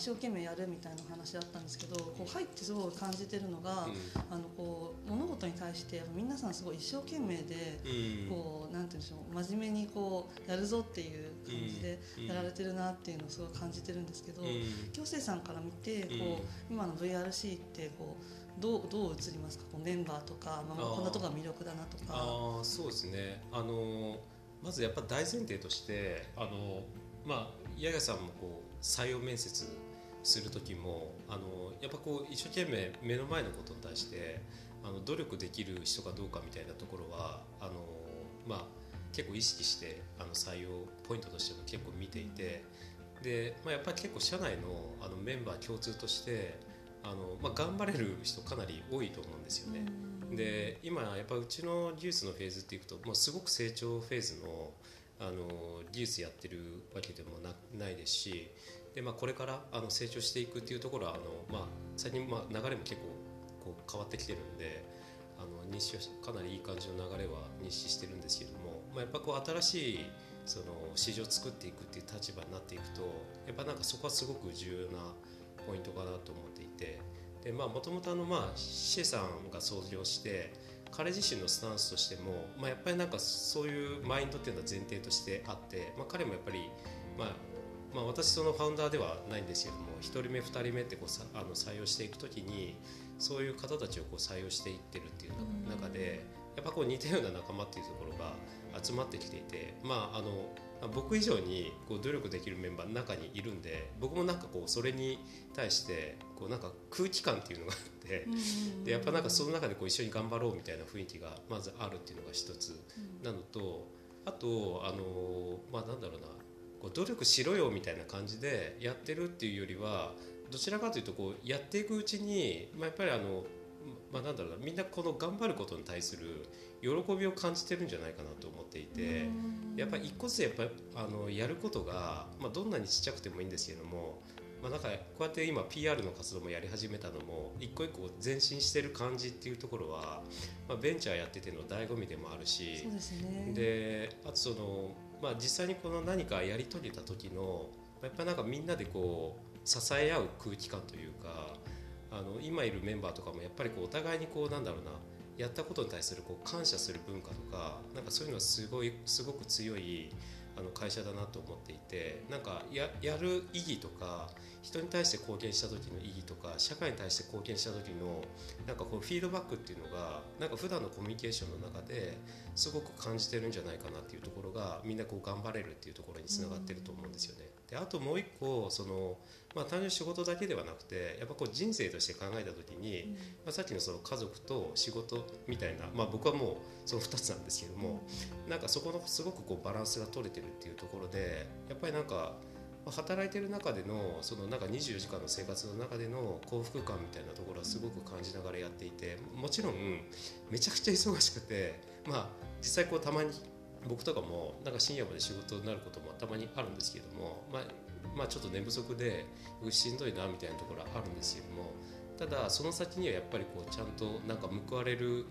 一生懸命やるみたいな話だったんですけどこう入ってすごい感じてるのが、あのこう物事に対して皆さんすごい一生懸命で、こうなんて言うんでしょう真面目にこうやるぞっていう感じでやられてるなっていうのをすごい感じてるんですけど、行政さんから見てこう今の VRC ってこうどうどう映りますか？こうメンバーとか、まあ、こんなとこが魅力だなとか。あそうですね。あのまずやっぱ大前提としてあのまあ八重さんもこう採用面接する時もあのやっぱこう一生懸命目の前のことに対してあの努力できる人かどうかみたいなところはあの、まあ、結構意識してあの採用ポイントとしても結構見ていてで、まあ、やっぱり結構社内のあのメンバー共通としてあの、まあ、頑張れる人かなり多いと思うんですよね。で今やっぱうちの技術のフェーズっていくともうすごく成長フェーズのあの技術やってるわけでもなないですしで、まあ、これからあの成長していくっていうところはあの、まあ、最近、まあ、流れも結構こう変わってきてるんであの認識はかなりいい感じの流れは認識してるんですけども、まあ、やっぱこう新しいその市場を作っていくっていう立場になっていくとやっぱなんかそこはすごく重要なポイントかなと思っていてでまあもともとあのまあシエさんが創業して彼自身のスタンスとしても、まあ、やっぱりなんかそういうマインドっていうのは前提としてあって、まあ、彼もやっぱり、まあ、まあ私そのファウンダーではないんですけども1人目2人目ってこうさあの採用していく時にそういう方たちをこう採用していってるっていう中でやっぱこう似たような仲間っていうところが集まってきていてまああの僕以上にこう努力できるメンバーの中にいるんで僕もなんかこうそれに対してこうなんか空気感っていうのがあってでやっぱなんかその中でこう一緒に頑張ろうみたいな雰囲気がまずあるっていうのが一つなのとあとあのまあなんだろうなこう努力しろよみたいな感じでやってるっていうよりはどちらかというとこうやっていくうちに、まあ、やっぱりあのまあ、なんだろうなみんなこの頑張ることに対する喜びを感じてるんじゃないかなと思っていてやっぱり一個ずつやっぱあのやることが、まあ、どんなにちっちゃくてもいいんですけども、まあ、なんかこうやって今 PR の活動もやり始めたのも一個一個前進してる感じっていうところは、まあ、ベンチャーやってての醍醐味でもあるしですね。であとその、まあ、実際にこの何かやり遂げた時のやっぱなんかみんなでこう支え合う空気感というかあの今いるメンバーとかもやっぱりこうお互いにこうなんだろうなやったことに対するこう感謝する文化とかなんかそういうのはすごいすごく強いあの会社だなと思っていてなんかやる意義とか人に対して貢献した時の意義とか社会に対して貢献した時のなんかこうフィードバックっていうのがなんか普段のコミュニケーションの中ですごく感じてるんじゃないかなっていうところがみんなこう頑張れるっていうところにつながってると思うんですよね。であともう一個そのまあ、単純に仕事だけではなくてやっぱこう人生として考えた時に、うん、まあ、さっきのその家族と仕事みたいな、まあ、僕はもうその2つなんですけども、うん、なんかそこのすごくこうバランスが取れてるっていうところでやっぱりなんか働いてる中でのそのなんか24時間の生活の中での幸福感みたいなところはすごく感じながらやっていてもちろんめちゃくちゃ忙しくてまあ実際こうたまに僕とかもなんか深夜まで仕事になることもたまにあるんですけども、まあ、まあ、ちょっと寝不足でしんどいなみたいなところはあるんですけどもただその先にはやっぱりこうちゃんとなんか報われる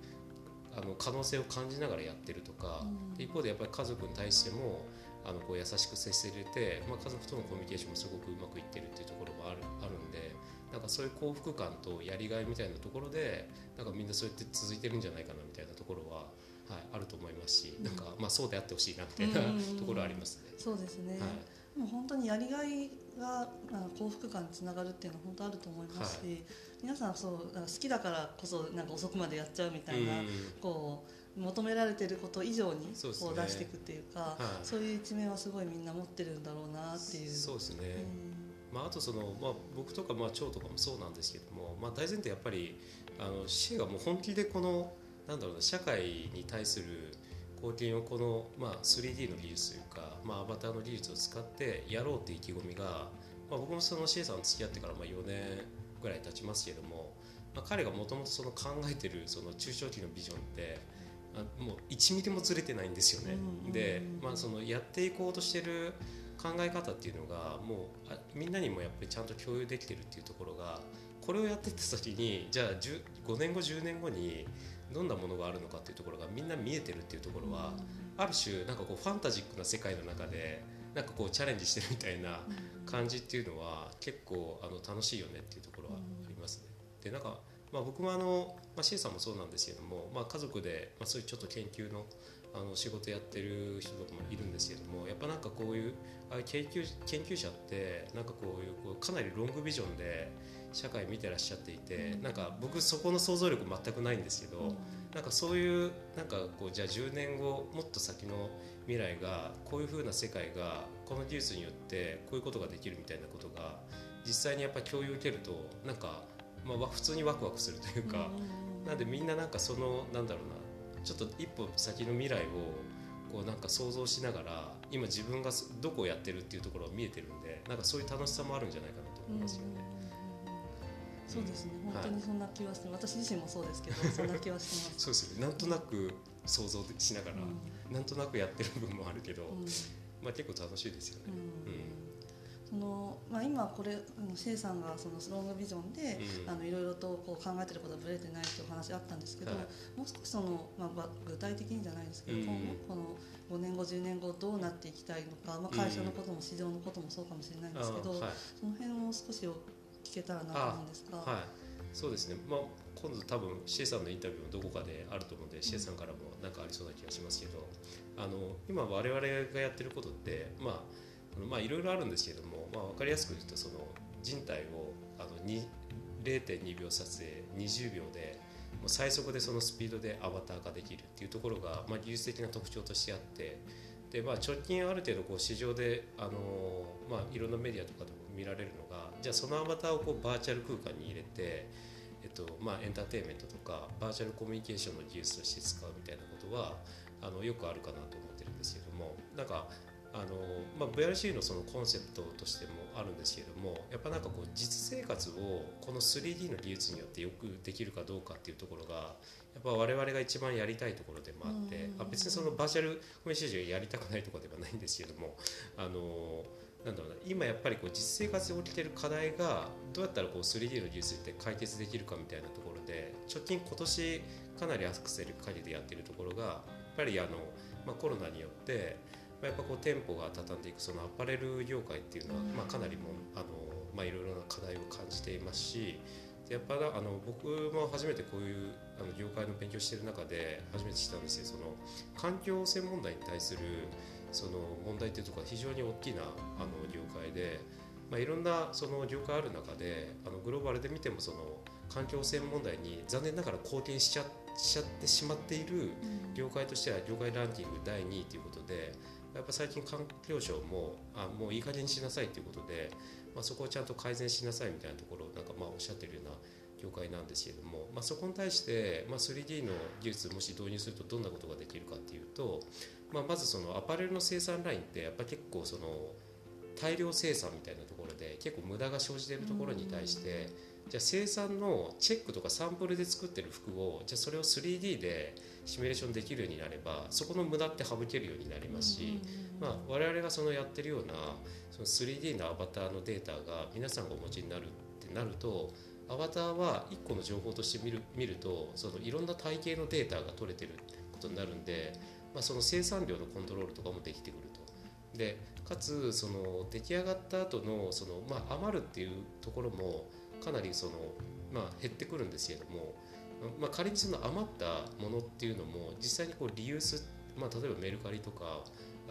あの可能性を感じながらやってるとか、うん、一方でやっぱり家族に対してもあのこう優しく接せれて、まあ、家族とのコミュニケーションもすごくうまくいってるっていうところもあるあるんでなんかそういう幸福感とやりがいみたいなところでなんかみんなそうやって続いてるんじゃないかなみたいなところは、はい、あると思いますし、うん、なんかまあそうであってほしいなみたいなところはありますね。そうですね、はい。もう本当にやりがいが幸福感につながるっていうのは本当あると思いますし、はい、皆さんそう好きだからこそなんか遅くまでやっちゃうみたいな、こう求められてること以上にこう出していくっていうかそう、い、いう一面はすごいみんな持ってるんだろうなっていう。そうですね、まあ、あとその、まあ、僕とか、まあ、長とかもそうなんですけども、まあ、大前提やっぱりあの市がもう本気でこのなんだろうな社会に対する貢献をこの、まあ、3D の技術というか、まあ、アバターの技術を使ってやろうっていう意気込みが、まあ、僕もその CA さんと付き合ってからまあ4年ぐらい経ちますけども、まあ、彼がもともと考えてるその中長期のビジョンってもう1ミリもずれてないんですよね。で、まあ、そのやっていこうとしてる考え方っていうのがもうみんなにもやっぱりちゃんと共有できてるっていうところがこれをやっていった時にじゃあ5年後10年後にどんなものがあるのかっていうところがみんな見えてるっていうところは、ある種なんかこうファンタジックな世界の中でなんかこうチャレンジしてるみたいな感じっていうのは結構あの楽しいよねっていうところはありますね。でなんかまあ、僕もあの、まあ、C さんもそうなんですけども、まあ、家族で、まあ、そういうちょっと研究のあの仕事やってる人とかもいるんですけどもやっぱなんかこういうあ研究研究者ってなんかこういうこうかなりロングビジョンで社会見てらっしゃっていて、なんか僕そこの想像力全くないんですけど、なんかそういうなんかこうじゃあ10年後もっと先の未来がこういうふうな世界がこの技術によってこういうことができるみたいなことが実際にやっぱ共有受けるとなんかまあ、普通にワクワクするというか、なんでみんななんかそのなんだろうなちょっと一歩先の未来をこうなんか想像しながら今自分がどこをやってるっていうところが見えてるんでなんかそういう楽しさもあるんじゃないかなと思いますよね。そうですね、本当にそんな気はして、はい、私自身もそうですけど、そんな気はしてます。そうですね、なんとなく想像しながら、うん、なんとなくやってる部分もあるけど、うん、まあ結構楽しいですよね。そのまあ、今これシェイさんがそのロングビジョンで、うん、あのいろいろとこう考えてることはぶれてないというお話あったんですけど、はい、もう少しその、まあ、具体的にじゃないですけど、うん、今後この5年後10年後どうなっていきたいのか、まあ、会社のことも市場のこともそうかもしれないんですけど、うんはい、その辺を少し聞けたらなと思うんですが。はい、そうですね、まあ、今度多分シェイさんのインタビューもどこかであると思うので、シェイさんからも何かありそうな気がしますけど。あの今我々がやってることってまあまあいろいろあるんですけども、まあ、分かりやすく言うとその人体をあの0.2秒撮影20秒でもう最速でそのスピードでアバター化できるっていうところが、まあ、技術的な特徴としてあってで、まあ、直近ある程度こう市場で、あのまあ、いろんなメディアとかでも見られるのがじゃあそのアバターをこうバーチャル空間に入れて、えっとまあ、エンターテインメントとかバーチャルコミュニケーションの技術として使うみたいなことはあのよくあるかなと思ってるんですけどもなんかあのまあ、VRC のそのコンセプトとしてもあるんですけれどもやっぱなんかこう実生活をこの 3D の技術によってよくできるかどうかっていうところがやっぱ我々が一番やりたいところでもあってあ別にそのバーチャルコミュニケーションやりたくないとかではないんですけれどもあのなんだろうな今やっぱりこう実生活で起きてる課題がどうやったらこう 3D の技術って解決できるかみたいなところで直近今年かなりアクセルかけてやってるところがやっぱりあの、まあ、コロナによってやっぱこう店舗が畳んでいくそのアパレル業界っていうのは、まあ、かなりもあの、まあ、いろいろな課題を感じていますしやっぱあの僕も初めてこういうあの業界の勉強してる中で初めて知ったんですけどその環境汚染問題に対するその問題っていうところが非常に大きなあの業界で、まあ、いろんなその業界ある中であのグローバルで見てもその環境汚染問題に残念ながら貢献しちゃしちゃってしまっている業界としては業界ランキング第2位ということで。やっぱ最近環境省もあもういい加減にしなさいということで、まあ、そこをちゃんと改善しなさいみたいなところをなんかまあおっしゃってるような業界なんですけれども、まあ、そこに対して、まあ、3D の技術もし導入するとどんなことができるかっていうと、まあ、まずそのアパレルの生産ラインってやっぱ結構その大量生産みたいなところで結構無駄が生じているところに対して、じゃあ生産のチェックとかサンプルで作ってる服をじゃあそれを 3D でシミュレーションできるようになればそこの無駄って省けるようになりますし、まあ、我々がそのやってるようなその 3D のアバターのデータが皆さんがお持ちになるってなるとアバターは1個の情報として見る見るとそのいろんな体系のデータが取れてるってことになるんで、まあ、その生産量のコントロールとかもできてくると。でかつその出来上がった後のそのまあ余るっていうところもかなりそのまあ減ってくるんですけれどもまあ、仮にその余ったものっていうのも実際にこうリユース、まあ、例えばメルカリとか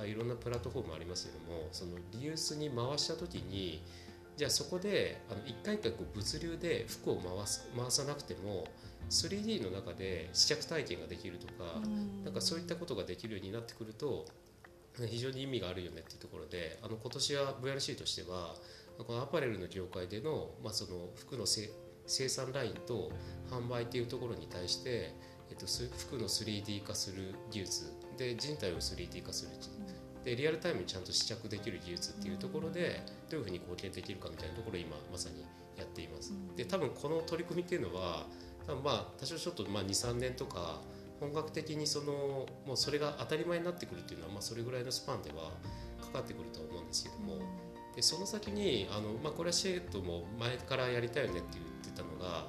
いろんなプラットフォームありますけどもそのリユースに回した時にじゃあそこであの一回一回こう物流で服を回す回さなくても 3D の中で試着体験ができるとかなんかそういったことができるようになってくると非常に意味があるよねっていうところであの今年は VRC としてはこのアパレルの業界での,、まあその服のせ生産ラインと販売っていうところに対して、えっと、服の 3D 化する技術で人体を 3D 化するでリアルタイムにちゃんと試着できる技術っていうところでどういうふうに貢献できるかみたいなところを今まさにやっています。で多分この取り組みっていうのは多分まあ多少ちょっとまあ23年とか本格的にそのもうそれが当たり前になってくるっていうのはまあそれぐらいのスパンではかかってくると思うんですけども。でその先にあの、まあ、これはシェートも前からやりたいよねっていうたのが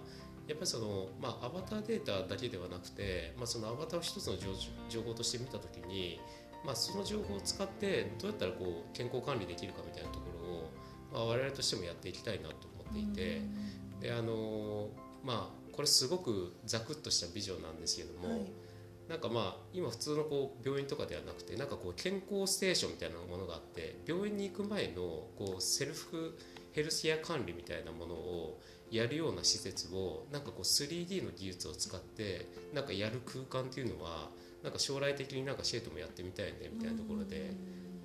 やっぱりその、まあ、アバターデータだけではなくて、まあ、そのアバターを一つの情報として見た時にまあ、その情報を使ってどうやったらこう健康管理できるかみたいなところを、まあ、我々としてもやっていきたいなと思っていて、であのまあこれすごくざくっとしたビジョンなんですけども、はい、なんかまあ今普通のこう病院とかではなくてなんかこう健康ステーションみたいなものがあって病院に行く前のこうセルフヘルスケア管理みたいなものをやるような施設をなんかこう 3D の技術を使ってなんかやる空間っていうのはなんか将来的になんかシェイトもやってみたいねみたいなところで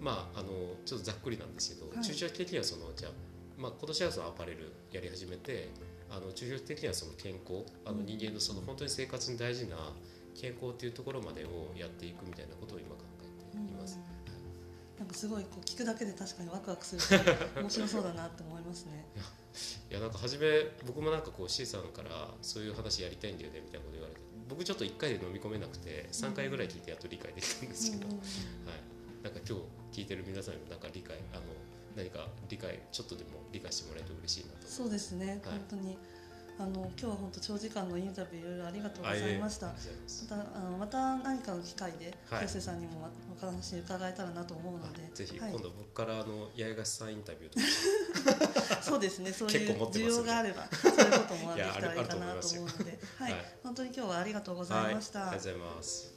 まああのちょっとざっくりなんですけど、はい、中長期的にはそのじゃあ、まあ、今年はそのアパレルやり始めてあの中長期的にはその健康あの人間のその本当に生活に大事な健康っていうところまでをやっていくみたいなことを今考えています。すごいこう聞くだけで確かにワクワクするし面白そうだなって思いますね。いやなんか初め僕もなんかこう C さんからそういう話やりたいんだよねみたいなこと言われて僕ちょっと1回で飲み込めなくて3回ぐらい聞いてやっと理解できたんですけど、はい、なんか今日聞いてる皆さんにもなんか理解あの何か理解ちょっとでも理解してもらえると嬉しいなと。そうですね、はい、本当にあの今日は本当長時間のインタビューいろいろありがとうございました。またあのまた何かの機会で広瀬さんにもお話伺えたらなと思うので、ぜひ、今度僕からあの八重樫さんインタビューとか。そうですねそういう需要があればそういうこともできたらいいかなと思うので、はい、本当に今日はありがとうございました。ありがとうございます。